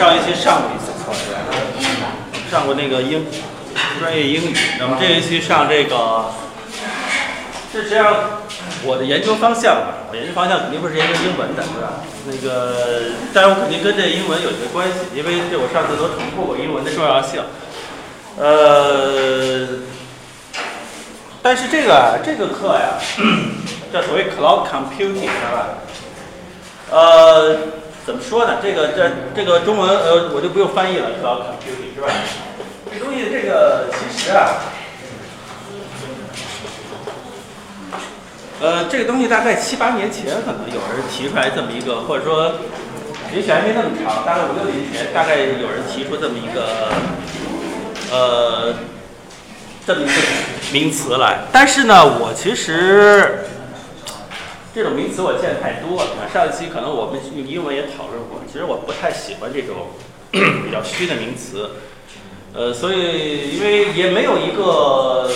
上一期上过一次课，是吧？上过那个英专业英语，那么这一期上这个，这实际上我的研究方向吧，我研究方向肯定不是研究英文的，对吧？那个，但是我肯定跟这英文有一些关系，因为这我上次都重复过英文的重要性。呃，但是这个这个课呀，叫所谓 cloud computing，是吧？呃，怎么说呢？这个这这个中文呃，我就不用翻译了，cloud computing 是吧？这东西这个其实啊，呃，这个东西大概七八年前可能有人提出来这么一个，或者说也许还没那么长，大概五六年前，大概有人提出这么一个呃这么一个名词来。但是呢，我其实。这种名词我见太多了。上一期可能我们用英文也讨论过，其实我不太喜欢这种 比较虚的名词。呃，所以因为也没有一个，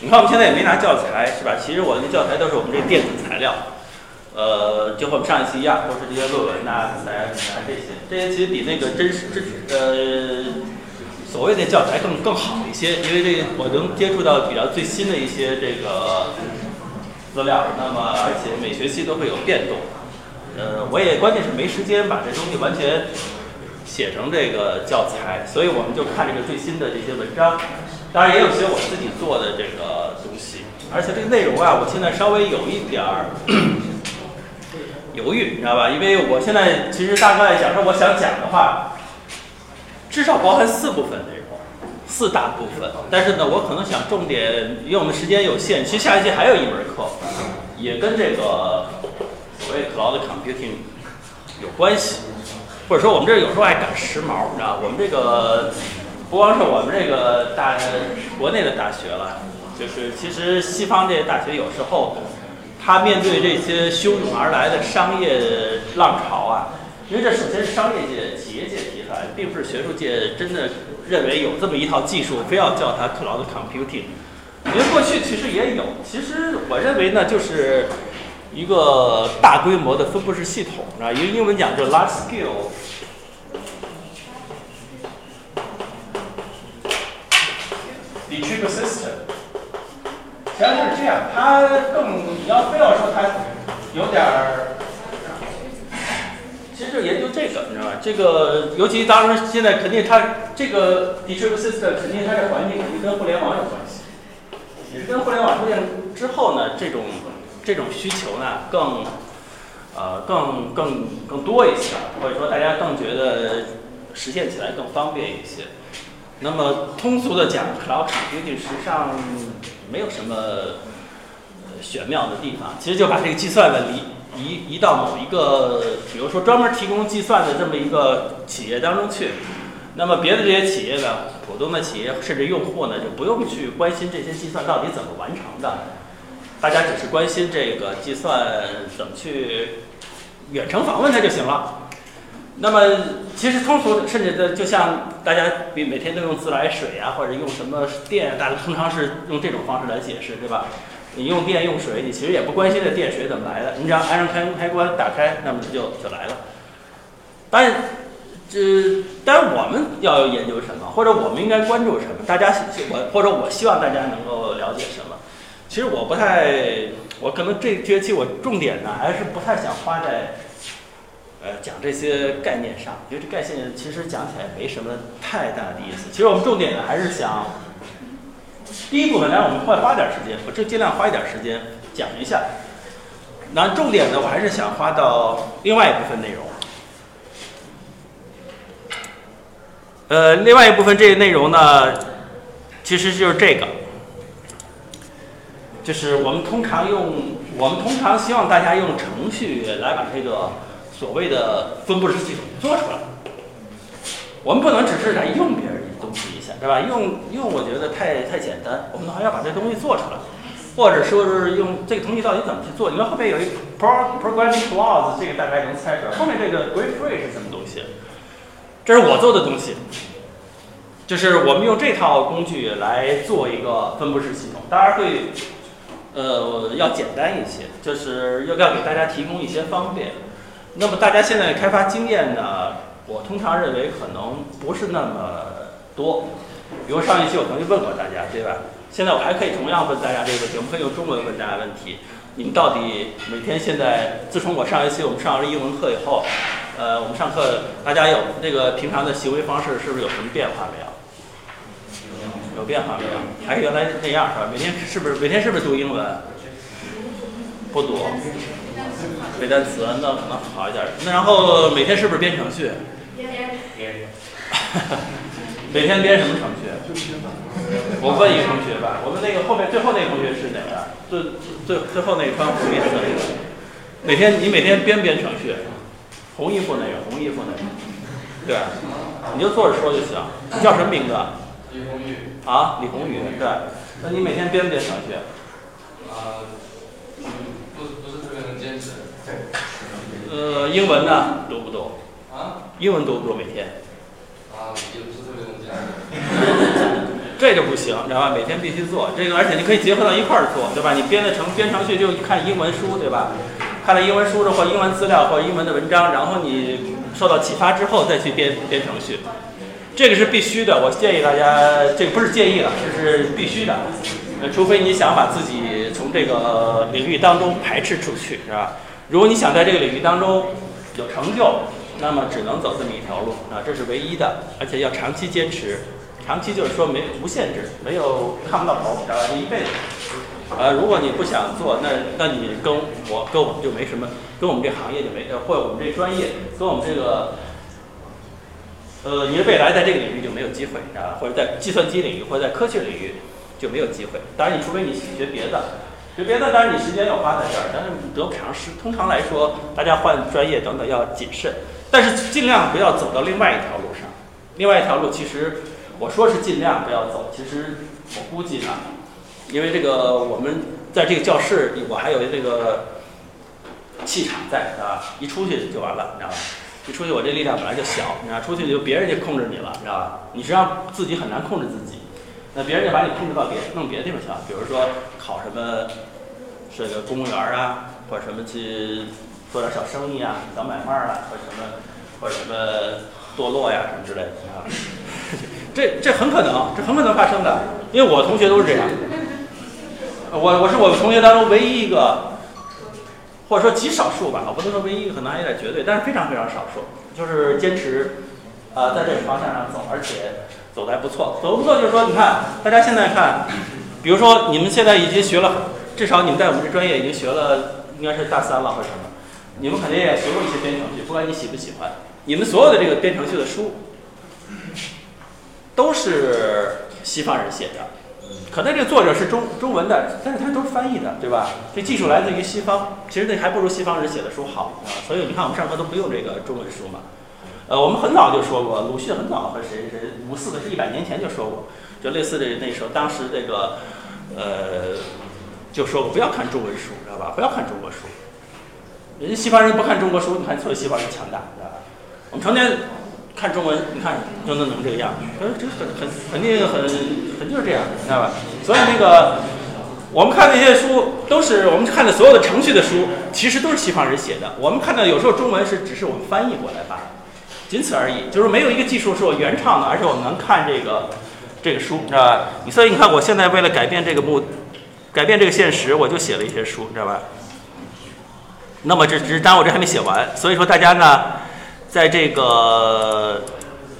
你看我们现在也没拿教材，是吧？其实我的教材都是我们这电子材料，呃，就和我们上一期一样，都是这些论文呐、自然啊这些。这些其实比那个真实、真呃所谓的教材更更好一些，因为这我能接触到比较最新的一些这个。资料，那么而且每学期都会有变动，呃，我也关键是没时间把这东西完全写成这个教材，所以我们就看这个最新的这些文章，当然也有些我自己做的这个东西，而且这个内容啊，我现在稍微有一点儿 犹豫，你知道吧？因为我现在其实大概假设我想讲的话，至少包含四部分内容。四大部分，但是呢，我可能想重点，因为我们时间有限。其实下一期还有一门课，也跟这个所谓 cloud computing 有关系，或者说我们这有时候爱赶时髦，你知道我们这个不光是我们这个大国内的大学了，就是其实西方这些大学有时候，他面对这些汹涌而来的商业浪潮啊，因为这首先是商业界、企业界提出来，并不是学术界真的。认为有这么一套技术，非要叫它 cloud computing。因为过去其实也有，其实我认为呢，就是一个大规模的分布式系统啊，因为英文讲就 large scale distributed system。实际上就是这样，它更你要非要说它有点儿。研究这个，你知道吧？这个尤其当然现在肯定它这个 distributed，肯定它的环境肯定跟互联网有关系，也是跟互联网出现之后呢，这种这种需求呢更呃更更更多一些，或者说大家更觉得实现起来更方便一些。那么通俗的讲，cloud computing 实际上没有什么玄妙的地方，其实就把这个计算的离。移移到某一个，比如说专门提供计算的这么一个企业当中去，那么别的这些企业呢，普通的企业甚至用户呢，就不用去关心这些计算到底怎么完成的，大家只是关心这个计算怎么去远程访问它就行了。那么其实通俗，甚至的就像大家比每天都用自来水啊，或者用什么电，大家通常是用这种方式来解释，对吧？你用电用水，你其实也不关心这电水怎么来的，你只要按上开开关打开，那么它就就来了。当然，这当然我们要研究什么，或者我们应该关注什么，大家我或者我希望大家能够了解什么。其实我不太，我可能这学期我重点呢还是不太想花在呃讲这些概念上，因为这概念其实讲起来没什么太大的意思。其实我们重点呢还是想。第一部分，来我们会花点时间，我这尽量花一点时间讲一下。那重点呢，我还是想花到另外一部分内容。呃，另外一部分这个内容呢，其实就是这个，就是我们通常用，我们通常希望大家用程序来把这个所谓的分布式系统做出来。我们不能只是来用别人东西一下。对吧？用用，我觉得太太简单。我们还要把这东西做出来，或者说是用这个东西到底怎么去做？你看后面有一 pro programming clause，这个大概能猜出来。后面这个 great free 是什么东西？这是我做的东西，就是我们用这套工具来做一个分布式系统，当然会呃要简单一些，就是要要给大家提供一些方便。那么大家现在开发经验呢？我通常认为可能不是那么多。比如上一期我曾经问过大家，对吧？现在我还可以同样问大家这个问题，我们可以用中文问大家问题：你们到底每天现在，自从我上一期我们上完英文课以后，呃，我们上课大家有那个平常的行为方式是不是有什么变化没有？有变化没有？还是原来那样是吧？每天是不是每天是不是读英文？不读，背单词那可能好一点。那然后每天是不是编程序？编编。每天编什么程序？我问一个同学吧，我们那个后面最后那个同学是哪个？最最最后那个穿红颜色那个。每天你每天编编程序，红衣服那个，红衣服那个，对，你就坐着说就行。你叫什么名字？李红宇。啊，李红宇，对。那你每天编不编程序？啊，不不是特别能坚持。呃，英文呢，读不读？啊？英文读不读每天？啊，也不是特别能坚持。这就不行，知道吧？每天必须做这个，而且你可以结合到一块儿做，对吧？你编的程编程序就看英文书，对吧？看了英文书或英文资料或英文的文章，然后你受到启发之后再去编编程序，这个是必须的。我建议大家，这个不是建议了，这是必须的。呃，除非你想把自己从这个领域当中排斥出去，是吧？如果你想在这个领域当中有成就，那么只能走这么一条路啊，这是唯一的，而且要长期坚持。长期就是说没无限制，没有看不到头，知道吧？这一辈子。呃，如果你不想做，那那你跟我跟我们就没什么，跟我们这行业就没，或者我们这专业，跟我们这个，呃，你的未来在这个领域就没有机会啊，或者在计算机领域或者在科学领域就没有机会。当然，你除非你学别的，学别的，当然你时间要花在这儿，但是得不偿失。通常来说，大家换专业等等要谨慎，但是尽量不要走到另外一条路上。另外一条路其实。我说是尽量不要走，其实我估计呢，因为这个我们在这个教室，我还有这个气场在，啊，一出去就完了，你知道吧？一出去我这力量本来就小，你知道，出去就别人就控制你了，你知道吧？你实际上自己很难控制自己，那别人就把你控制到别弄别的地方去了，比如说考什么这个公务员啊，或者什么去做点小生意啊、小买卖啊，或什么或者什么堕落呀什么之类的，啊。这这很可能，这很可能发生的，因为我同学都是这样。我我是我们同学当中唯一一个，或者说极少数吧，我不能说唯一，可能还有点绝对，但是非常非常少数，就是坚持，呃，在这个方向上走，而且走的还不错。走的不错就是说，你看大家现在看，比如说你们现在已经学了，至少你们在我们这专业已经学了，应该是大三了或者什么，你们肯定也学过一些编程序，不管你喜不喜欢，你们所有的这个编程序的书。都是西方人写的，可能这个作者是中中文的，但是他都是翻译的，对吧？这技术来自于西方，其实那还不如西方人写的书好啊。所以你看，我们上课都不用这个中文书嘛。呃，我们很早就说过，鲁迅很早和谁谁五四的是一百年前就说过，就类似的那时候，当时这个呃就说过不要看中文书，知道吧？不要看中国书。人家西方人不看中国书，你看所以西方人强大，知道吧？我们成天。看中文，你看就能能这个样，呃，这很很肯定很很就是这样，知道吧？所以那个我们看那些书，都是我们看的所有的程序的书，其实都是西方人写的。我们看到有时候中文是只是我们翻译过来吧，仅此而已，就是没有一个技术是我原创的，而且我们能看这个这个书，知道吧？所以你看，我现在为了改变这个目，改变这个现实，我就写了一些书，知道吧？那么这只是当然我这还没写完，所以说大家呢。在这个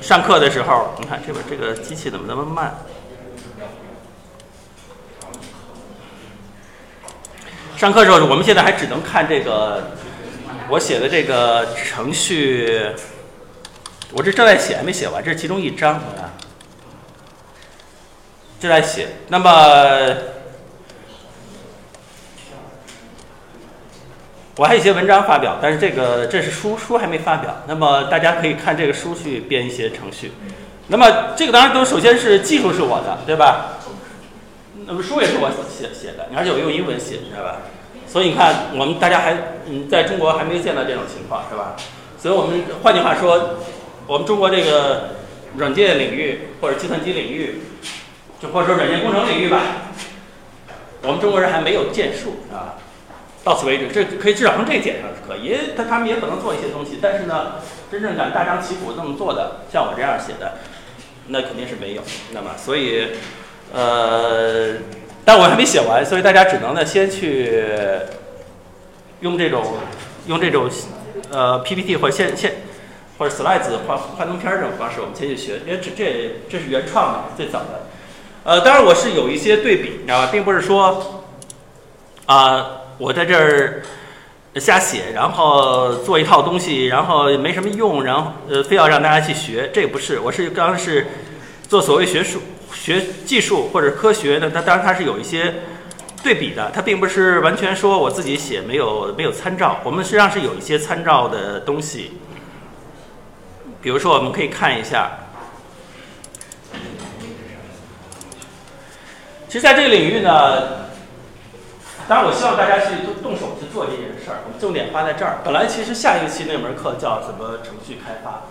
上课的时候，你看这边这个机器怎么那么慢？上课的时候，我们现在还只能看这个我写的这个程序，我这正在写，还没写完，这是其中一章，你看，正在写。那么。我还有一些文章发表，但是这个这是书，书还没发表。那么大家可以看这个书去编一些程序。那么这个当然都首先是技术是我的，对吧？那么书也是我写写的，而且我用英文写，你知道吧？所以你看，我们大家还嗯，在中国还没有见到这种情况，是吧？所以我们换句话说，我们中国这个软件领域或者计算机领域，就或者说软件工程领域吧，我们中国人还没有建树，啊。到此为止，这可以至少从这一点上是可以，因为他他们也可能做一些东西，但是呢，真正敢大张旗鼓这么做的，像我这样写的，那肯定是没有。那么，所以，呃，但我还没写完，所以大家只能呢先去用这种用这种呃 PPT 或者现现或者 slides 幻幻灯片这种方式，我们先去学，因为这这这是原创的，最早的。呃，当然我是有一些对比，你知道吧，并不是说啊。我在这儿瞎写，然后做一套东西，然后没什么用，然后呃，非要让大家去学，这不是，我是刚是做所谓学术、学技术或者科学的，它当然它是有一些对比的，它并不是完全说我自己写没有没有参照，我们实际上是有一些参照的东西，比如说我们可以看一下，其实在这个领域呢。当然，我希望大家去动动手去做这件事儿。我们重点花在这儿。本来其实下一个期那门课叫什么程序开发，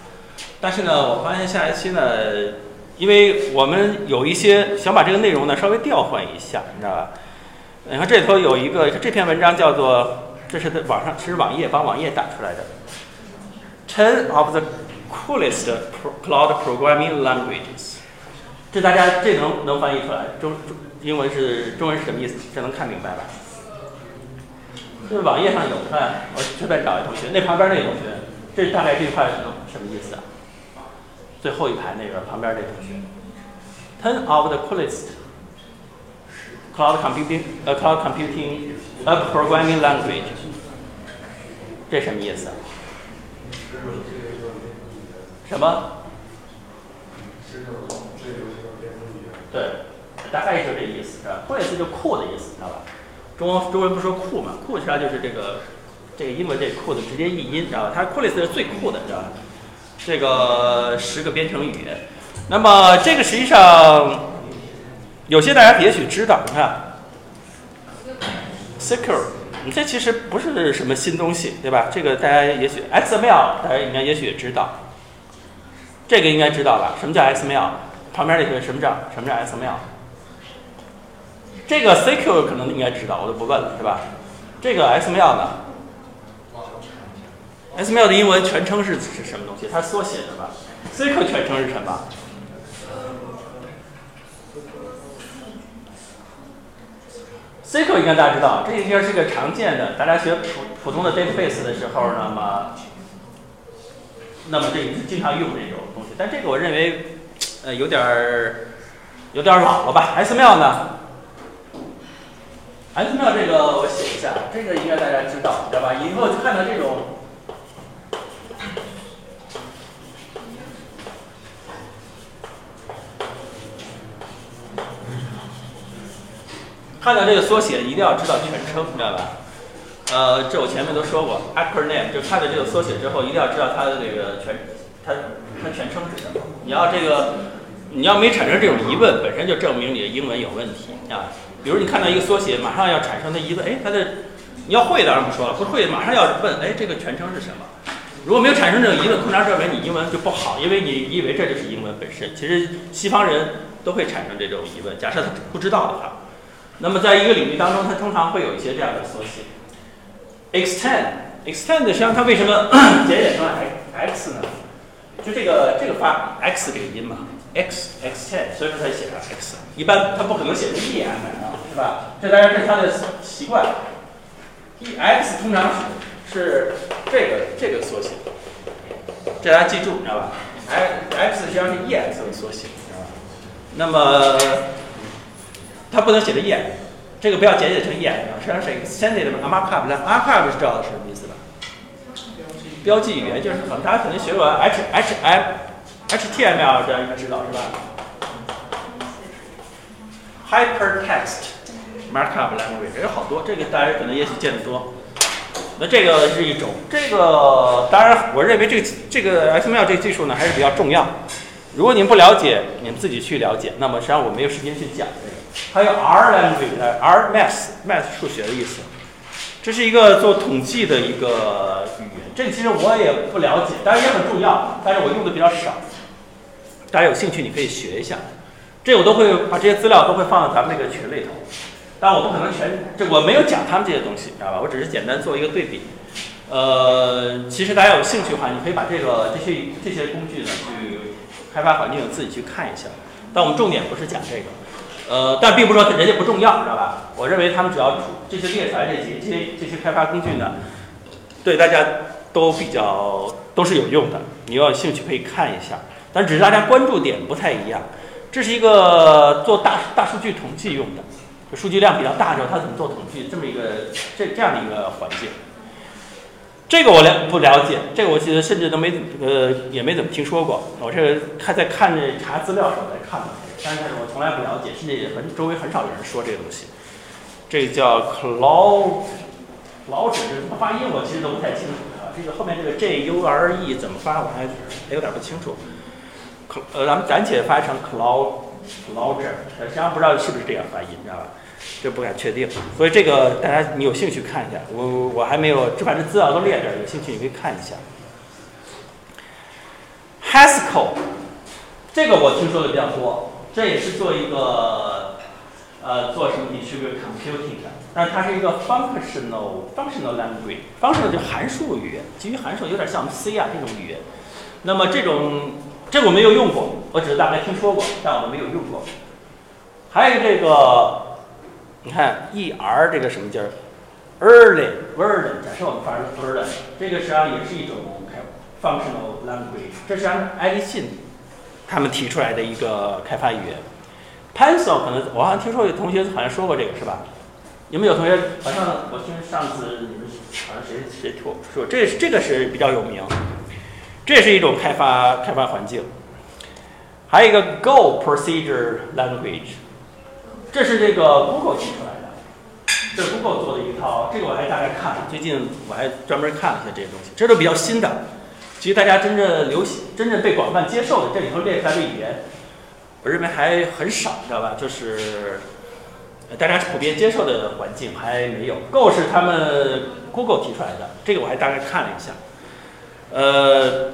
但是呢，我发现下一期呢，因为我们有一些想把这个内容呢稍微调换一下，你知道吧？你看这里头有一个这篇文章叫做，这是在网上，其实网页帮网页打出来的，Ten of the coolest cloud programming languages。这大家这能能翻译出来？中中英文是中文是什么意思？这能看明白吧？就是网页上有，看我随便找一同学，那旁边那同学，这大概这块什么什么意思啊？最后一排那个旁边那同学，ten of the coolest cloud computing a cloud computing a programming language，这什么意思？什么？对，大概就这意思是吧？coolest 就酷的意思，知道吧？中中文不说酷嘛，酷实际上就是这个这个英文这酷的直接译音，知道吧？它 coolest 是最酷的，知道吧？这个十个编程语言，那么这个实际上有些大家也许知道，你看，secure，你这其实不是什么新东西，对吧？这个大家也许 XML 大家应该也许也知道，这个应该知道吧？什么叫 XML？旁边那个什么叫什么叫 XML？这个 CQ 可能应该知道，我就不问了，是吧？这个 SML 呢？SML 的英文全称是是什么东西？它缩写的吧？CQ 全称是什么？CQ 应该大家知道，这应该是个常见的，大家学普普通的 database 的时候，那么，那么这经常用这种东西。但这个我认为，呃，有点儿有点儿老了吧？SML 呢？XML 这个我写一下，这个应该大家知道，知道吧？以后看到这种，看到这个缩写一定要知道全称，知道吧？呃，这我前面都说过，acronym 就看到这个缩写之后，一定要知道它的这个全，它它全称是什么。你要这个，你要没产生这种疑问，本身就证明你的英文有问题啊。比如你看到一个缩写，马上要产生的疑问，哎，它的你要会当然不说了，不会马上要问，哎，这个全称是什么？如果没有产生这种疑问，通常认为你英文就不好，因为你以为这就是英文本身。其实西方人都会产生这种疑问，假设他不知道的话。那么在一个领域当中，它通常会有一些这样的缩写。extend，extend 实际上它为什么 简写成了 x 呢？就这个这个发 x 这个音嘛。X x ten，所以说它写上 x，一般它不可能写成 e m 啊，是吧？这当然是它的习惯。e x 通常是这个这个缩写，这大家记住，知道吧？x x 实际上是 e x 的缩写，知道吧？那么它不能写成 e，这个不要简写成 e m，实际上是 extended markup。markup 是知道是什么意思吧？标记语言就是可能大家肯定学过 h h m。HTML 这样应该知道是吧？Hypertext Markup Language 有好多，这个大家可能也许见得多。那这个是一种，这个当然我认为这个这个 XML 这个技术呢还是比较重要。如果你们不了解，你们自己去了解。那么实际上我没有时间去讲这个。还有 R Language，R Math，Math 数学的意思。这是一个做统计的一个语言，这其实我也不了解，当然也很重要，但是我用的比较少。大家有兴趣，你可以学一下。这我都会把这些资料都会放在咱们那个群里头。但我不可能全，这我没有讲他们这些东西，知道吧？我只是简单做一个对比。呃，其实大家有兴趣的话，你可以把这个这些这些工具呢，去开发环境自己去看一下。但我们重点不是讲这个，呃，但并不是说人家不重要，知道吧？我认为他们主要这些猎才这些这些这些开发工具呢，对大家都比较都是有用的。你要有兴趣可以看一下，但只是大家关注点不太一样。这是一个做大大数据统计用的。数据量比较大的时候，它怎么做统计？这么一个这这样的一个环境，这个我了不了解，这个我记得甚至都没呃也没怎么听说过。我这还在看这查资料时候在看的，但是我从来不了解，甚至也很周围很少有人说这个东西。这叫 cloud cloud 这怎么发音？我其实都不太清楚啊。这个后面这个 J U R E 怎么发？我还有点不清楚。呃，咱们暂且发成 cloud。Larger，实际上不知道是不是这样发音，知道吧？这不敢确定，所以这个大家你有兴趣看一下，我我还没有，这反正资料都列着，有兴趣你可以看一下。Haskell，这个我听说的比较多，这也是做一个呃做什么基于 computing 的，但是它是一个 functional functional language，functional 就函数语言，基于函数有点像 C 啊这种语言，那么这种。这我没有用过，我只是大概听说过，但我们没有用过。还有这个，你看 E R 这个什么劲儿？Early，Version，假设我们发成 Version，这个实际上也是一种 functional language，这是按爱立信他们提出来的一个开发语言。Pencil 可能我好像听说有同学好像说过这个是吧？有没有同学？好像我听上次你们好像谁谁说说这这个是比较有名。这是一种开发开发环境，还有一个 Go Procedure Language，这是这个 Google 提出来的，这是 Google 做的一套，这个我还大概看了，最近我还专门看了一下这些东西，这都比较新的，其实大家真正流行、真正被广泛接受的，这里头列出来的语言，我认为还很少，知道吧？就是大家普遍接受的环境还没有。Go 是他们 Google 提出来的，这个我还大概看了一下。呃，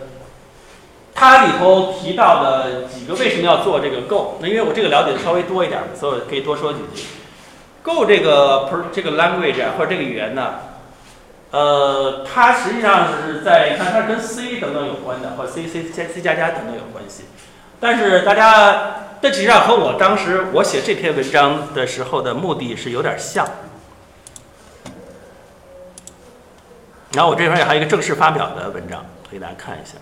它里头提到的几个为什么要做这个 Go？那因为我这个了解的稍微多一点，所以可以多说几句。Go 这个 per 这个 language 或者这个语言呢，呃，它实际上是在你看它跟 C 等等有关的，或 C C C C 加加等等有关系。但是大家，这实际上和我当时我写这篇文章的时候的目的是有点像。然后我这边也还有一个正式发表的文章，给大家看一下。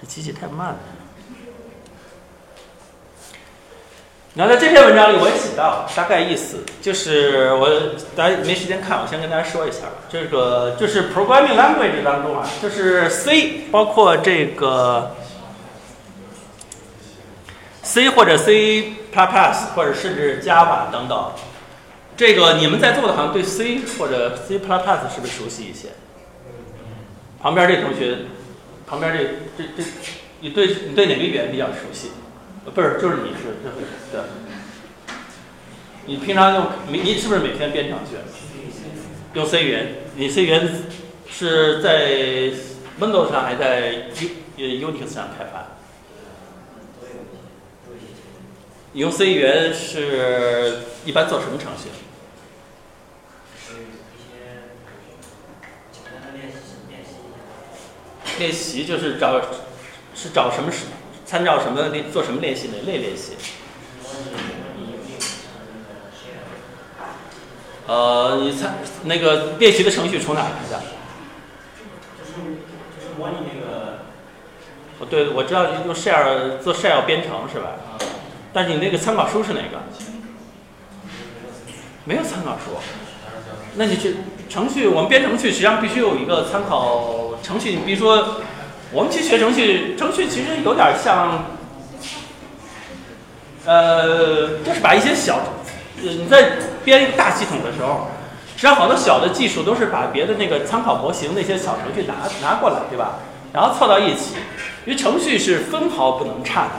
这机器太慢了。然后在这篇文章里我也写到，大概意思就是我大家没时间看，我先跟大家说一下。这个就是 programming language 当中啊，就是 C，包括这个 C 或者 C++，或者甚至 Java 等等。这个你们在座的好像对 C 或者 C++ 是不是熟悉一些？旁边这同学，旁边这这这，你对你对哪个语言比较熟悉？不是，就是你是对对。你平常用你你是不是每天编程序？用 C 语言，你 C 语言是在 Windows 上还是在 U Unix 上开发？你用 C 语言是一般做什么程序？练习就是找，是找什么是参照什么练做什么练习哪类练习？呃，你参那个练习的程序从哪来的？就是模拟那个。哦，对，我知道用 share 做 share 编程是吧？但是你那个参考书是哪个？没有参考书。那你去程序，我们编程序实际上必须有一个参考程序。你比如说，我们去学程序，程序其实有点像，呃，就是把一些小，你在编一个大系统的时候，实际上好多小的技术都是把别的那个参考模型那些小程序拿拿过来，对吧？然后凑到一起，因为程序是分毫不能差的，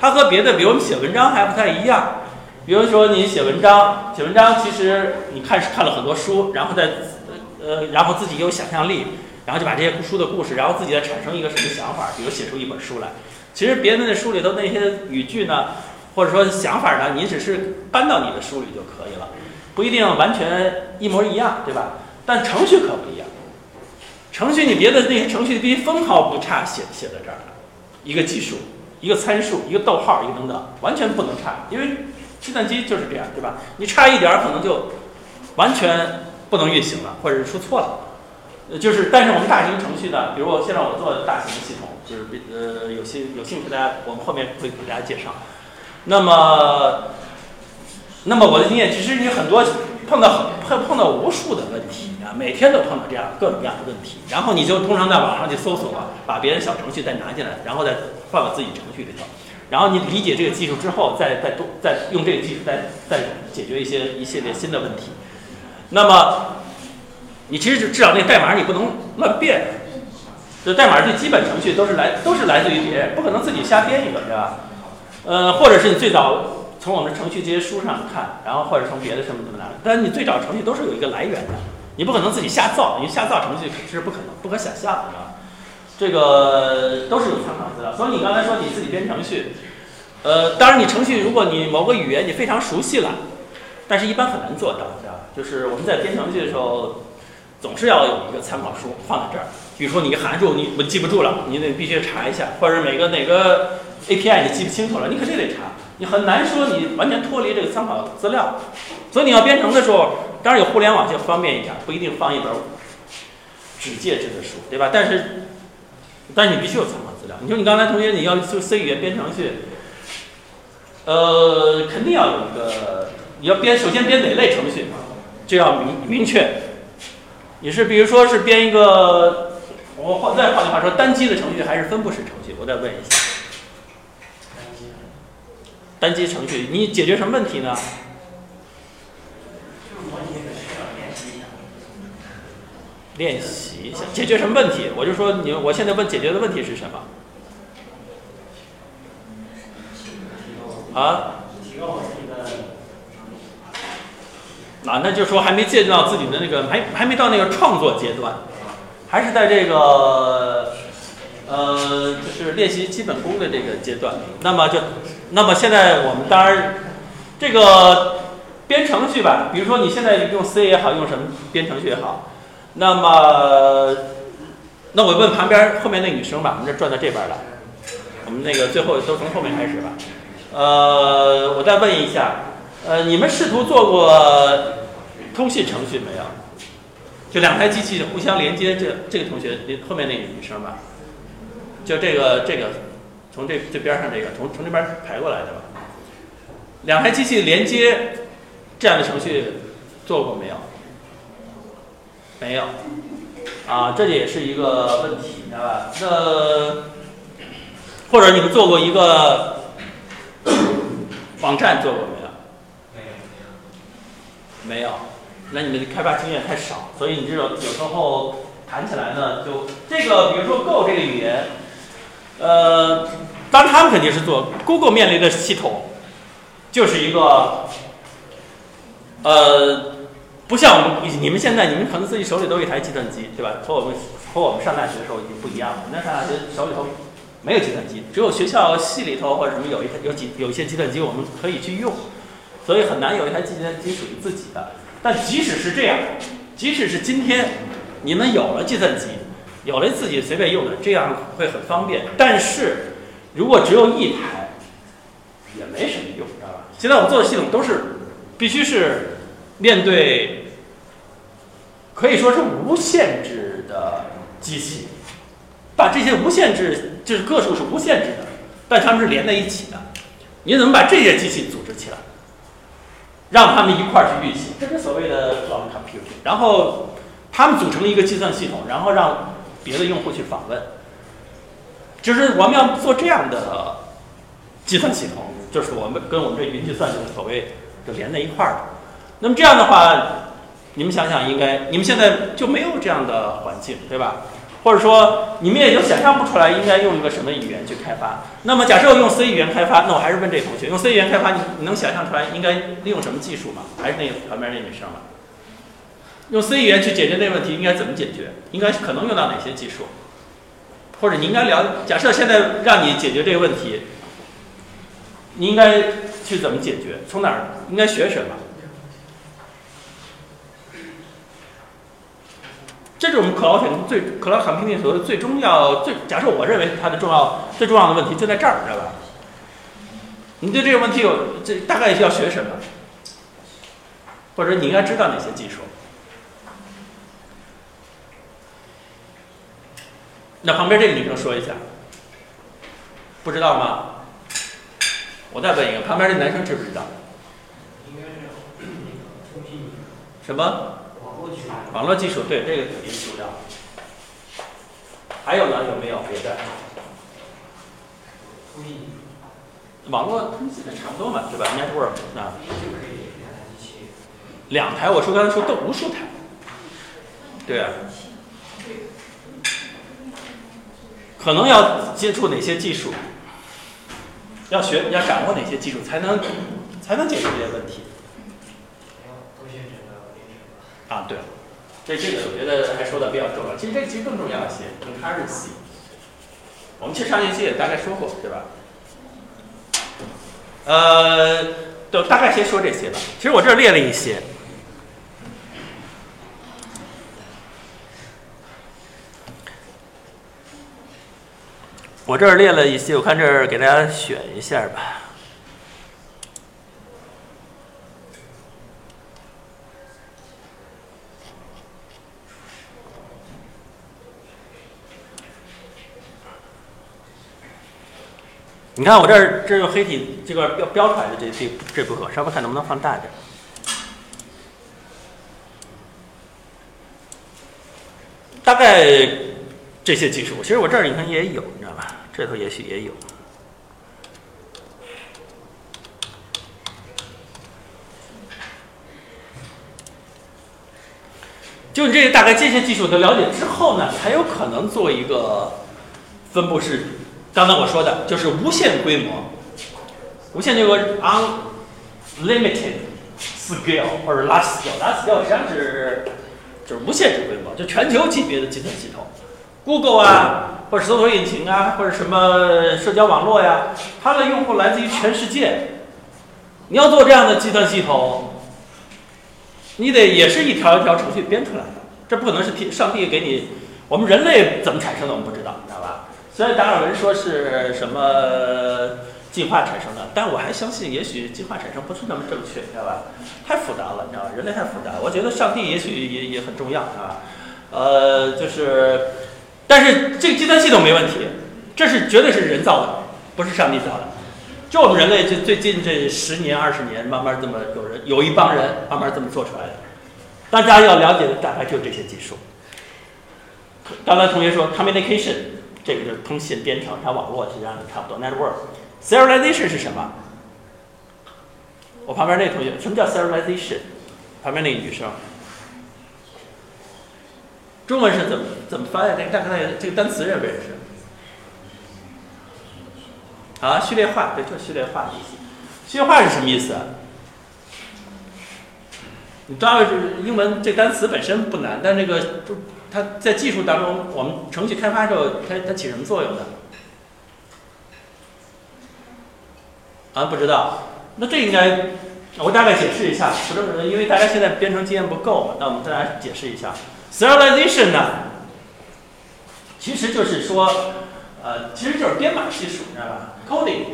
它和别的，比如我们写文章还不太一样。比如说你写文章，写文章其实你看是看了很多书，然后再呃，然后自己有想象力，然后就把这些书的故事，然后自己再产生一个什么想法，比如写出一本书来。其实别人的书里头那些语句呢，或者说想法呢，你只是搬到你的书里就可以了，不一定完全一模一样，对吧？但程序可不一样，程序你别的那些程序必须分毫不差写写在这儿，一个计数，一个参数，一个逗号，一个等等，完全不能差，因为计算机就是这样，对吧？你差一点儿可能就完全不能运行了，或者是出错了。就是，但是我们大型程序呢，比如我现在我做大型的系统，就是比呃有些有兴趣大家，我们后面会给大家介绍。那么，那么我的经验，其实你很多碰到碰碰到无数的问题啊，每天都碰到这样各种各样的问题，然后你就通常在网上去搜索，把别人小程序再拿进来，然后再放到自己程序里头，然后你理解这个技术之后，再再多再用这个技术再再解决一些一系列新的问题。那么，你其实就至少那个代码你不能乱变，这代码最基本程序都是来都是来自于别人，不可能自己瞎编一个，对吧？呃，或者是你最早从我们程序这些书上看，然后或者从别的什么怎么来，但是你最早程序都是有一个来源的，你不可能自己瞎造，你瞎造程序是不可能、不可想象的，是吧？这个都是有参考资料。所以你刚才说你自己编程序，呃，当然你程序如果你某个语言你非常熟悉了，但是一般很难做到，对吧？就是我们在编程序的时候，总是要有一个参考书放在这儿，比如说你函数你我记不住了，你得必须查一下，或者每个哪个。API 你记不清楚了，你肯定得查，你很难说你完全脱离这个参考资料，所以你要编程的时候，当然有互联网就方便一点，不一定放一本纸介质的书，对吧？但是，但是你必须有参考资料。你说你刚才同学你要做 C 语言编程序，呃，肯定要有一个，你要编首先编哪类程序，就要明明确。你是比如说是编一个，我换再换句话说，单机的程序还是分布式程序？我再问一下。单机程序，你解决什么问题呢？练习一下，解决什么问题？我就说你，我现在问解决的问题是什么？啊？啊，那就说还没进入到自己的那个，还还没到那个创作阶段，还是在这个。呃，就是练习基本功的这个阶段。那么就，那么现在我们当然，这个编程序吧，比如说你现在用 C 也好，用什么编程序也好，那么，那我问旁边后面那女生吧，我们这转到这边来，我们那个最后都从后面开始吧。呃，我再问一下，呃，你们试图做过通信程序没有？就两台机器互相连接，这这个同学，你后面那个女生吧。就这个这个，从这这边上这个，从从这边排过来的吧。两台机器连接这样的程序做过没有？没有。啊，这也是一个问题，知道吧？那或者你们做过一个网站做过没？没有。那你们开发经验太少，所以你这种有时候谈起来呢，就这个，比如说 Go 这个语言。呃，当然他们肯定是做 Google 面临的系统，就是一个，呃，不像我们你们现在，你们可能自己手里都有一台计算机，对吧？和我们和我们上大学的时候已经不一样了。那上大学手里头没有计算机，只有学校系里头或者什么有一有几有一些计算机我们可以去用，所以很难有一台计算机属于自己的。但即使是这样，即使是今天你们有了计算机。有了自己随便用的，这样会很方便。但是，如果只有一台，也没什么用，知道吧？现在我们做的系统都是必须是面对可以说是无限制的机器，把这些无限制就是个数是无限制的，但它们是连在一起的。你怎么把这些机器组织起来，让他们一块儿去运行？这是所谓的 cloud computing。然后他们组成一个计算系统，然后让别的用户去访问，就是我们要做这样的计算系统，就是我们跟我们这云计算就是所谓就连在一块儿的。那么这样的话，你们想想，应该你们现在就没有这样的环境，对吧？或者说你们也就想象不出来应该用一个什么语言去开发。那么假设用 C 语言开发，那我还是问这同学，用 C 语言开发，你你能想象出来应该利用什么技术吗？还是那旁边那女生吗？用 C 语言去解决那个问题应该怎么解决？应该可能用到哪些技术？或者你应该了？假设现在让你解决这个问题，你应该去怎么解决？从哪儿应该学什么？这是我们 cloud 最 cloud computing 所谓最重要最假设我认为它的重要最重要的问题就在这儿，知道吧？你对这个问题有这大概要学什么？或者你应该知道哪些技术？那旁边这个女生说一下，不知道吗？我再问一个，旁边这男生知不知道？什么？网络技术。网络技术，对这个肯定重要。还有呢？有没有别的？通信网络通信的差不多嘛，对吧？Network 啊。两台，我说刚才说都无数台。对啊。可能要接触哪些技术？要学要掌握哪些技术才能才能解决这些问题？还有通信整个连接吧。啊，对，这这个我觉得还说的比较重要。其实这其实更重要一些，concurrency。我们其实上一期也大概说过，对吧？呃，就大概先说这些吧。其实我这儿列了一些。我这儿列了一些，我看这儿给大家选一下吧。你看我这儿这用黑体这个标标出来的这这这部分，稍微看能不能放大一点。大概这些技术，其实我这儿你看也有，你知道吧？这头也许也有。就你这个大概这些技术的了解之后呢，才有可能做一个分布式。刚才我说的就是无限规模，无限这个 unlimited scale 或者 large scale，large scale 实际上是就是无限制规模，就全球级别的计算系统，Google 啊，或者搜索引擎啊，或者什么社交网络呀，它的用户来自于全世界。你要做这样的计算系统，你得也是一条一条程序编出来的，这不可能是天上帝给你，我们人类怎么产生的我们不知道，虽然达尔文说是什么进化产生的，但我还相信，也许进化产生不是那么正确，知道吧？太复杂了，你知道吧？人类太复杂，我觉得上帝也许也也很重要啊。呃，就是，但是这个计算系统没问题，这是绝对是人造的，不是上帝造的。就我们人类这最近这十年二十年，慢慢这么有人有一帮人慢慢这么做出来的。大家要了解的大概就这些技术。刚才同学说 communication。这个就是通信编程，它网络实际上差不多。Network serialization 是什么？我旁边那同学，什么叫 serialization？旁边那个女生，中文是怎么怎么翻译？这个大概这个单词认不认识？啊，序列化，对，就序列化的意思。序列化是什么意思？你抓住英文这单词本身不难，但这个。它在技术当中，我们程序开发时候，它它起什么作用呢？啊，不知道。那这应该我大概解释一下，不是因为大家现在编程经验不够嘛，那我们再来解释一下。Serialization 呢，其实就是说，呃，其实就是编码技术，你知道吧？Coding。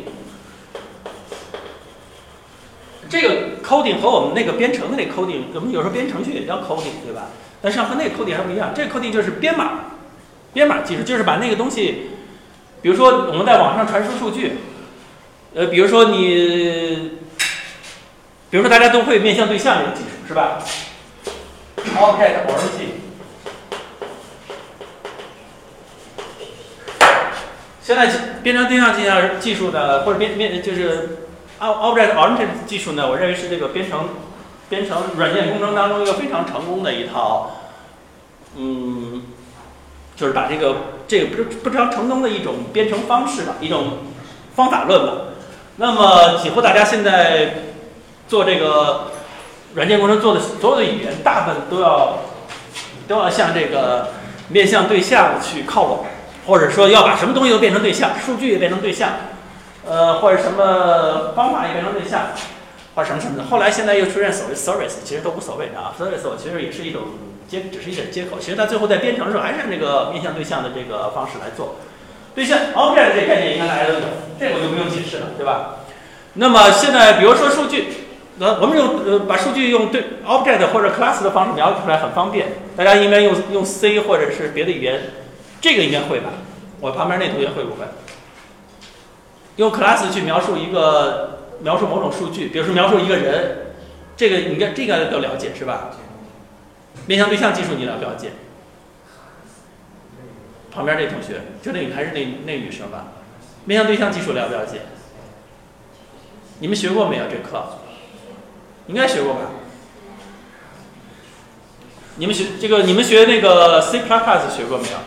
这个 coding 和我们那个编程的那 coding，我们有时候编程序也叫 coding，对吧？但是和那个 c o d i 还不一样，这个 c o d i 就是编码，编码技术就是把那个东西，比如说我们在网上传输数据，呃，比如说你，比如说大家都会面向对象这个技术是吧？Object Oriented。现在编程对象技术技术呢，或者编编就是 Object Oriented 技术呢，我认为是这个编程。编程软件工程当中一个非常成功的一套，嗯，就是把这个这个不是不常成功的一种编程方式吧，一种方法论吧。那么几乎大家现在做这个软件工程做的所有的语言，大部分都要都要向这个面向对象去靠拢，或者说要把什么东西都变成对象，数据也变成对象，呃，或者什么方法也变成对象，或者什么什么的。后来现在又出现所谓 service，其实都无所谓的啊，service 我其实也是一种接，只是一点接口。其实它最后在编程的时候还是按这个面向对象的这个方式来做。对象 object 这概念应该大家都懂，这我就不用解释了，对吧？那么现在比如说数据，那我们用呃把数据用对 object 或者 class 的方式描述出来很方便，大家应该用用 C 或者是别的语言，这个应该会吧？我旁边那同学会不会？用 class 去描述一个描述某种数据，比如说描述一个人，这个应该这个都了解是吧？面向对象技术你了不了解？旁边这同学，就那还是那那女生吧？面向对象技术了不了解？你们学过没有这课？应该学过吧？你们学这个，你们学那个 C++ 学过没有？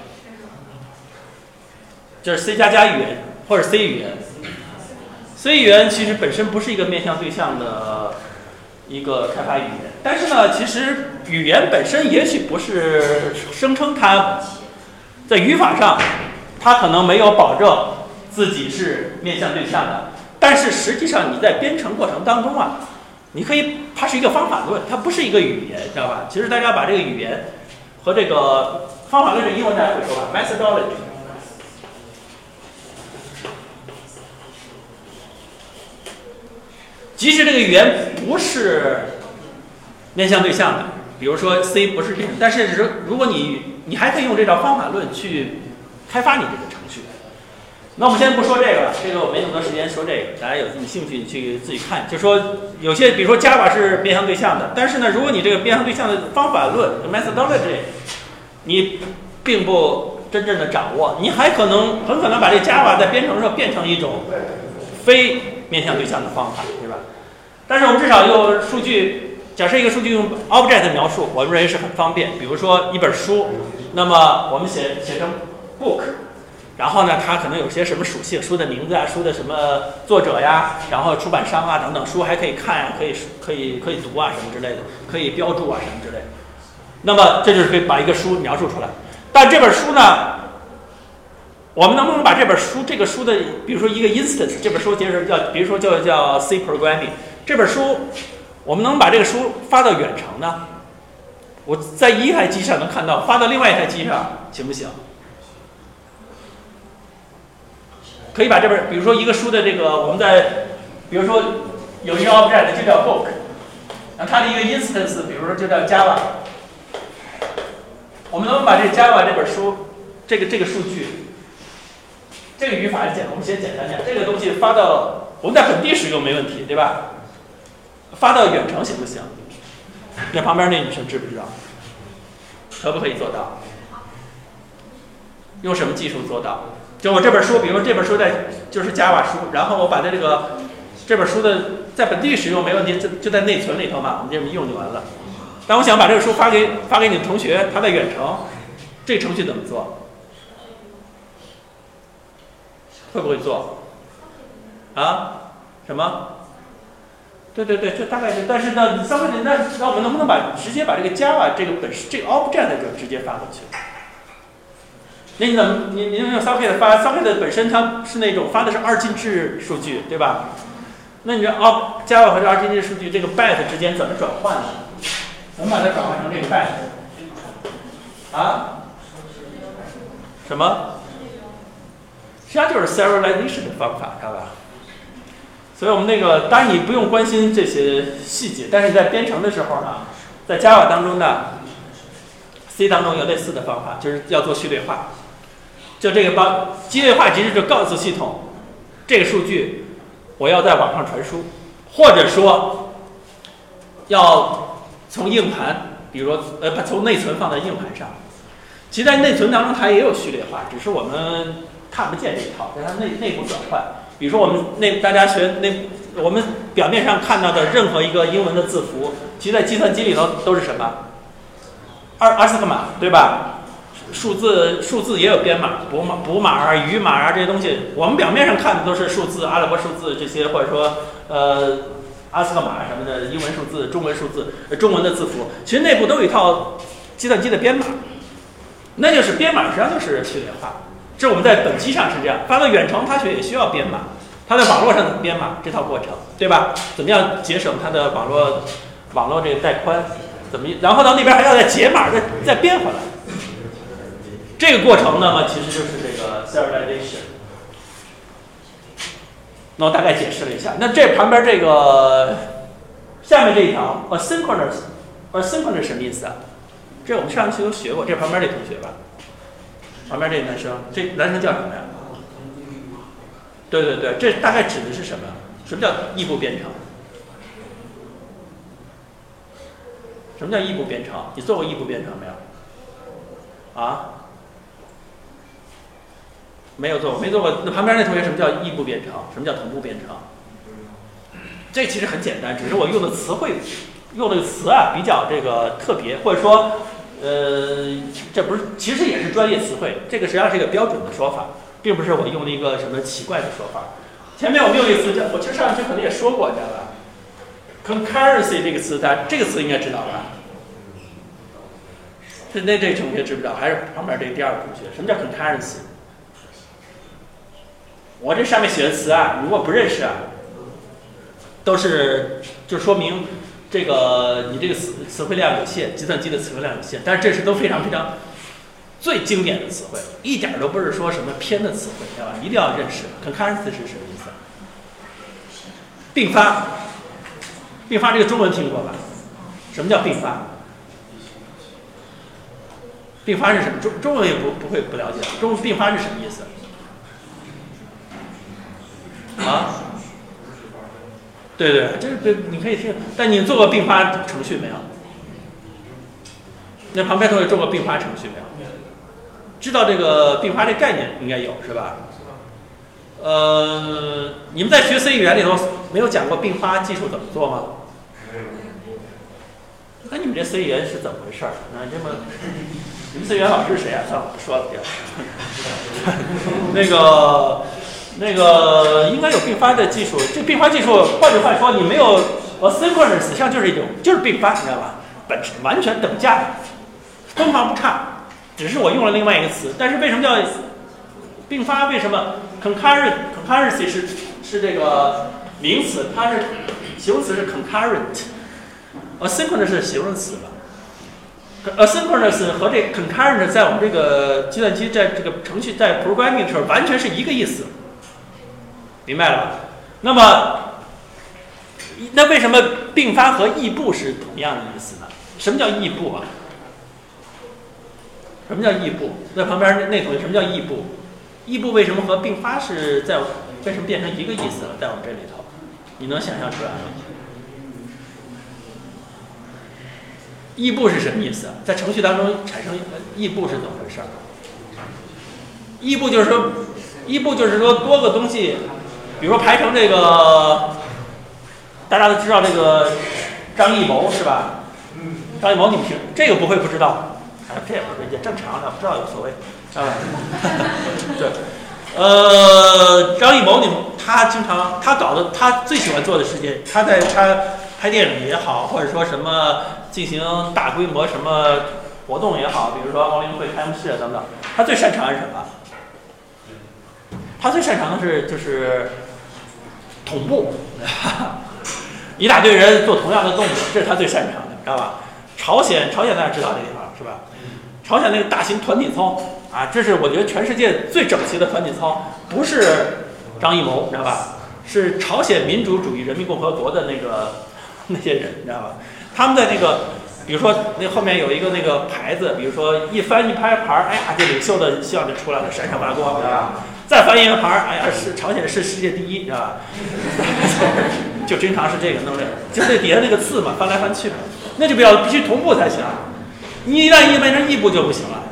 就是 C 加加语言或者 C 语言。C 语言其实本身不是一个面向对象的一个开发语言，但是呢，其实语言本身也许不是声称它在语法上，它可能没有保证自己是面向对象的，但是实际上你在编程过程当中啊，你可以，它是一个方法论，它不是一个语言，知道吧？其实大家把这个语言和这个方法论的英文大家会说吧，methodology。即使这个语言不是面向对象的，比如说 C 不是这种，但是如如果你你还可以用这套方法论去开发你这个程序。那我们先不说这个了，这个我没那么多时间说这个，大家有兴趣去自己看。就说有些，比如说 Java 是面向对象的，但是呢，如果你这个面向对象的方法论 methodology 你并不真正的掌握，你还可能很可能把这 Java 在编程的时候变成一种非面向对象的方法，对吧？但是我们至少用数据，假设一个数据用 object 描述，我们认为是很方便。比如说一本书，那么我们写写成 book，然后呢，它可能有些什么属性，书的名字啊，书的什么作者呀，然后出版商啊等等，书还可以看啊，可以可以可以读啊什么之类的，可以标注啊什么之类的。那么这就是可以把一个书描述出来。但这本书呢？我们能不能把这本书这个书的，比如说一个 instance，这本书其实叫，比如说叫叫 C programming 这本书，我们能把这个书发到远程呢？我在一台机上能看到，发到另外一台机上行不行？可以把这本，比如说一个书的这个，我们在，比如说有一个 object 就叫 book，那它的一个 instance，比如说就叫 Java，我们能把这 Java 这本书，这个这个数据。这个语法简，我们先简单讲。这个东西发到我们在本地使用没问题，对吧？发到远程行不行？那旁边那女生知不知道？可不可以做到？用什么技术做到？就我这本书，比如说这本书在就是 Java 书，然后我把它这个这本书的在本地使用没问题，就就在内存里头嘛，我们这么用就完了。但我想把这个书发给发给你的同学，他在远程，这程序怎么做？会不会做？啊？什么？对对对，这大概是。但是呢，三倍的那那我们能不能把直接把这个 Java 这个本这个 object 就直接发过去？那你怎么你你用 socket 发？，socket 本身它是那种发的是二进制数据，对吧？那你这 o Java 和这二进制数据这个 byte 之间怎么转换呢？怎么把它转换成这个 byte？啊？什么？实际上就是 serialization 的方法，知道吧？所以我们那个，当然你不用关心这些细节，但是在编程的时候呢，在 Java 当中呢，C 当中有类似的方法，就是要做序列化。就这个帮序列化，其实就告诉系统，这个数据我要在网上传输，或者说要从硬盘，比如说呃，从内存放在硬盘上。其实，在内存当中它也有序列化，只是我们。看不见这一套，在它内内部转换。比如说，我们那大家学那，我们表面上看到的任何一个英文的字符，其实在计算机里头都是什么？二阿斯克码，对吧？数字数字也有编码、补码、补码啊、余码啊这些东西。我们表面上看的都是数字、阿拉伯数字这些，或者说呃阿斯克码什么的英文数字、中文数字、中文的字符，其实内部都有一套计算机的编码，那就是编码实际上就是序列化。这我们在本机上是这样，发到远程它却也需要编码，它在网络上怎么编码这套过程，对吧？怎么样节省它的网络网络这个带宽？怎么？然后到那边还要再解码，再再编回来。这个过程呢，其实就是这个 serialization。那我大概解释了一下。那这旁边这个下面这一条 asynchronous，asynchronous 什么意思啊？这我们上期都学过。这旁边这同学吧，旁边这个男生，这男生叫什么呀？对对对，这大概指的是什么？什么叫异步编程？什么叫异步编程？你做过异步编程没有？啊？没有做过，没做过。那旁边那同学什么叫异步编程？什么叫同步编程？这其实很简单，只是我用的词汇，用的词啊比较这个特别，或者说，呃，这不是，其实也是专业词汇。这个实际上是一个标准的说法，并不是我用的一个什么奇怪的说法。前面我们用一个词叫，我其实上期可能也说过，知道吧？concurrency 这个词，大家这个词应该知道吧？是那这同学知不知道？还是旁边这第二个同学？什么叫 concurrency？我这上面写的词啊，如果不认识啊，都是就说明这个你这个词词汇量有限，计算机的词汇量有限。但是这是都非常非常最经典的词汇，一点都不是说什么偏的词汇，知道吧？一定要认识。concurrency 是什么意思？并发，并发这个中文听过吧？什么叫并发？并发是什么？中中文也不不会不了解。中并发是什么意思？啊，对对，这是你可以听，但你做过并发程序没有？那旁边同学做过并发程序没有？知道这个并发这概念应该有是吧？呃，你们在学 C 语言里头没有讲过并发技术怎么做吗？那你们这 C 语言是怎么回事儿？那这么，你们 C 语言老师是谁啊？算了，不说了，那个。那个应该有并发的技术，这并发技术，换句话说，你没有 asynchronous，实际上就是一种就是并发，你知道吧？本质完全等价，分毫不差，只是我用了另外一个词。但是为什么叫并发？为什么 concurrent concurrency 是是这个名词，它是形容词是 concurrent，asynchronous 是形容词吧？asynchronous 和这 concurrent 在我们这个计算机在这个程序在 programming 时候完全是一个意思。明白了？那么，那为什么并发和异步是同样的意思呢？什么叫异步啊？什么叫异步？在旁边那那同学，什么叫异步？异步为什么和并发是在为什么变成一个意思了？在我们这里头，你能想象出来吗？异步是什么意思？在程序当中产生异步是怎么回事？异步就是说，异步就是说多个东西。比如说排成这个，大家都知道这个张艺谋是吧？嗯。张艺谋，你们听这个不会不知道，这也不也正常的，不知道无所谓，啊。对。呃，张艺谋，你们他经常他搞的，他最喜欢做的事情，他在他拍电影也好，或者说什么进行大规模什么活动也好，比如说奥运会开幕式等等，他最擅长是什么？他最擅长的是就是。同步，一大堆人做同样的动作，这是他最擅长的，知道吧？朝鲜，朝鲜大家知道这地方是吧？朝鲜那个大型团体操啊，这是我觉得全世界最整齐的团体操，不是张艺谋，知道吧？是朝鲜民主主义人民共和国的那个 那些人，你知道吧？他们在那个，比如说那后面有一个那个牌子，比如说一翻一拍牌儿，哎呀，这领袖的像就出来了，闪闪发光，知道吧？再翻一个牌儿，哎呀，是朝鲜是世界第一，知道吧？就经常是这个弄这个，就这底下那个字嘛，翻来翻去，那就比较必须同步才行。你一旦一变成异步就不行了。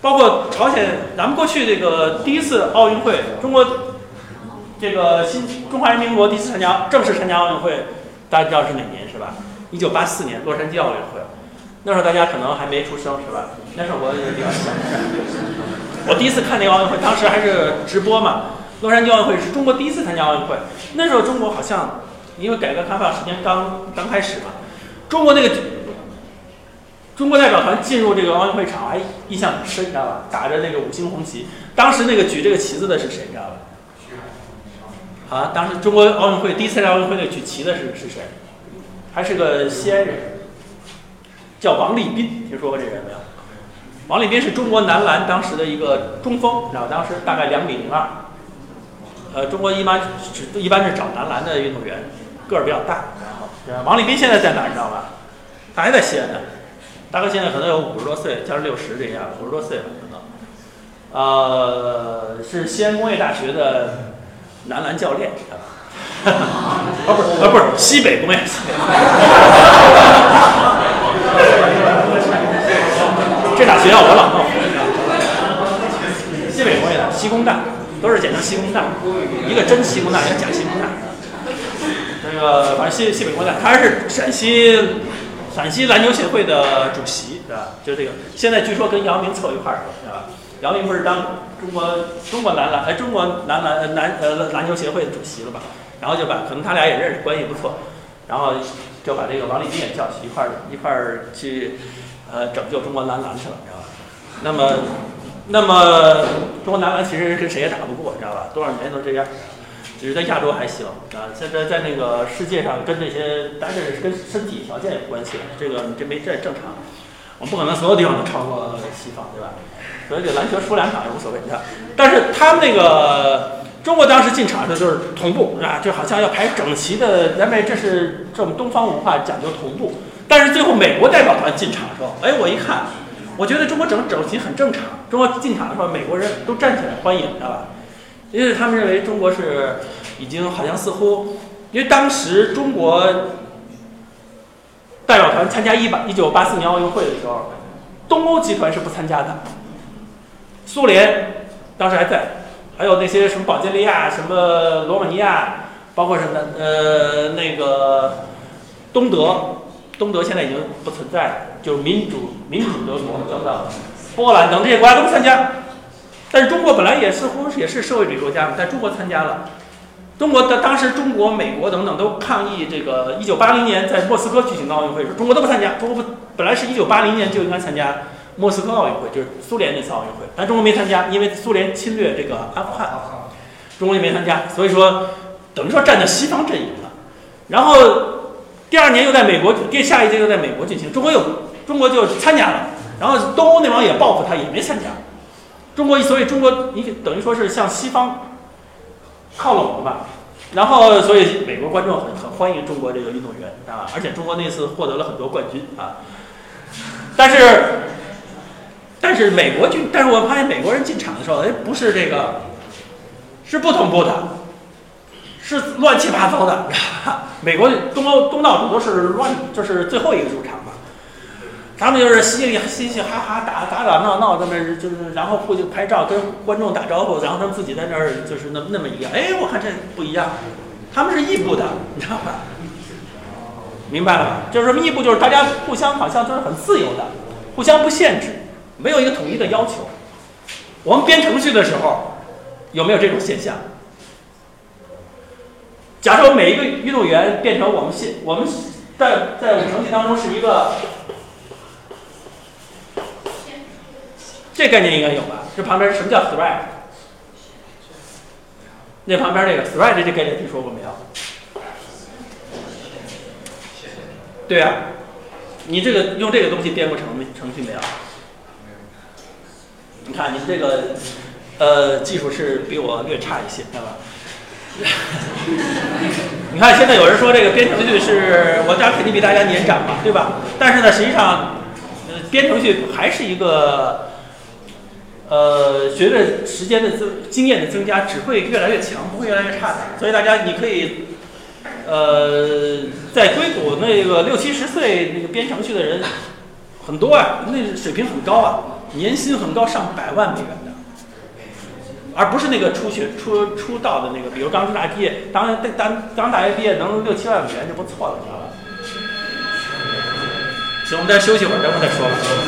包括朝鲜，咱们过去这个第一次奥运会，中国这个新中华人民共和国第一次参加正式参加奥运会，大家知道是哪年是吧？一九八四年洛杉矶奥运会，那时候大家可能还没出生是吧？那时候我也比较小。我第一次看那个奥运会，当时还是直播嘛。洛杉矶奥运会是中国第一次参加奥运会，那时候中国好像因为改革开放时间刚刚开始嘛，中国那个中国代表团进入这个奥运会场，还印象很深，你知道吧？打着那个五星红旗，当时那个举这个旗子的是谁？你知道吧？啊，当时中国奥运会第一次参加奥运会那举旗的是是谁？还是个西安人，叫王立斌，听说过这人没有？王立斌是中国男篮当时的一个中锋，然后当时大概两米零二。呃，中国一般只一般是找男篮的运动员，个儿比较大。然后，王立斌现在在哪儿？你知道吧？他还在西安呢。大哥现在可能有五十多岁，将近六十这样，五十多岁了可能。呃，是西安工业大学的男篮教练。啊，不是，啊不是，西北工业。这俩学校我老弄。西北工业的西工大，都是简称西工大，一个真西工大，一个假西工大。这个反正西西北工业，他是陕西陕西篮球协会的主席，是吧？就这个，现在据说跟姚明凑一块儿了，是吧？姚明不是当中国中国男篮哎中国男篮男呃篮球协会的主席了吧？然后就把可能他俩也认识，关系不错，然后就把这个王立斌也叫去一块儿一块儿去，呃，拯救中国男篮去了，你知道吧？那么，那么中国男篮其实跟谁也打不过，你知道吧？多少年都这样，只是在亚洲还行啊。现在在那个世界上跟这些，但是跟身体条件有关系，这个这没这正常，我们不可能所有地方都超过西方，对吧？所以这篮球输两场也无所谓，你看。但是他们那个。中国当时进场的时候就是同步，是吧？就好像要排整齐的，认为这是这种东方文化讲究同步。但是最后美国代表团进场的时候，哎，我一看，我觉得中国整整齐很正常。中国进场的时候，美国人都站起来欢迎，知道吧？因为他们认为中国是已经好像似乎，因为当时中国代表团参加一八一九八四年奥运会的时候，东欧集团是不参加的，苏联当时还在。还有那些什么保加利亚、什么罗马尼亚，包括什么呃那个东德，东德现在已经不存在了，就是民主民主德国等等，波兰等这些国家都不参加。但是中国本来也似乎也是社会主义国家嘛，但中国参加了。中国的当时中国、美国等等都抗议这个一九八零年在莫斯科举行的奥运会，说中国都不参加。中国不本来是一九八零年就应该参加。莫斯科奥运会就是苏联那次奥运会，但中国没参加，因为苏联侵略这个阿富汗，中国就没参加，所以说等于说站在西方阵营了。然后第二年又在美国，第下一届又在美国进行，中国又中国就参加了。然后东欧那帮也报复他，也没参加。中国所以中国你等于说是向西方靠拢了吧。然后所以美国观众很很欢迎中国这个运动员啊，而且中国那次获得了很多冠军啊，但是。但是美国军，但是我发现美国人进场的时候，哎，不是这个，是不同步的，是乱七八糟的。美国东欧东道主都是乱，就是最后一个入场嘛。他们就是嘻嘻嘻嘻哈哈打打打闹闹，那么就是然后互就拍照跟观众打招呼，然后他们自己在那儿就是那那么一样。哎，我看这不一样，他们是异步的，你知道吧？明白了吧？就是异步，就是大家互相好像都是很自由的，互相不限制。没有一个统一的要求。我们编程序的时候有没有这种现象？假设每一个运动员变成我们现我们在在我们程序当中是一个，这概念应该有吧？这旁边什么叫 thread？那旁边这个 thread 这概念听说过没有？对啊，你这个用这个东西编过程程序没有？你看，你这个，呃，技术是比我略差一些，知道吧？你看，现在有人说这个编程序是我家肯定比大家年长嘛，对吧？但是呢，实际上，呃，编程序还是一个，呃，随着时间的增经验的增加，只会越来越强，不会越来越差的。所以大家你可以，呃，在硅谷那个六七十岁那个编程序的人很多啊，那水平很高啊。年薪很高，上百万美元，而不是那个初学、初出道的那个，比如刚出大毕业，当当当大学毕业能六七万美元就不错了，你知道吧？行，我们再休息会儿，等会儿再说吧。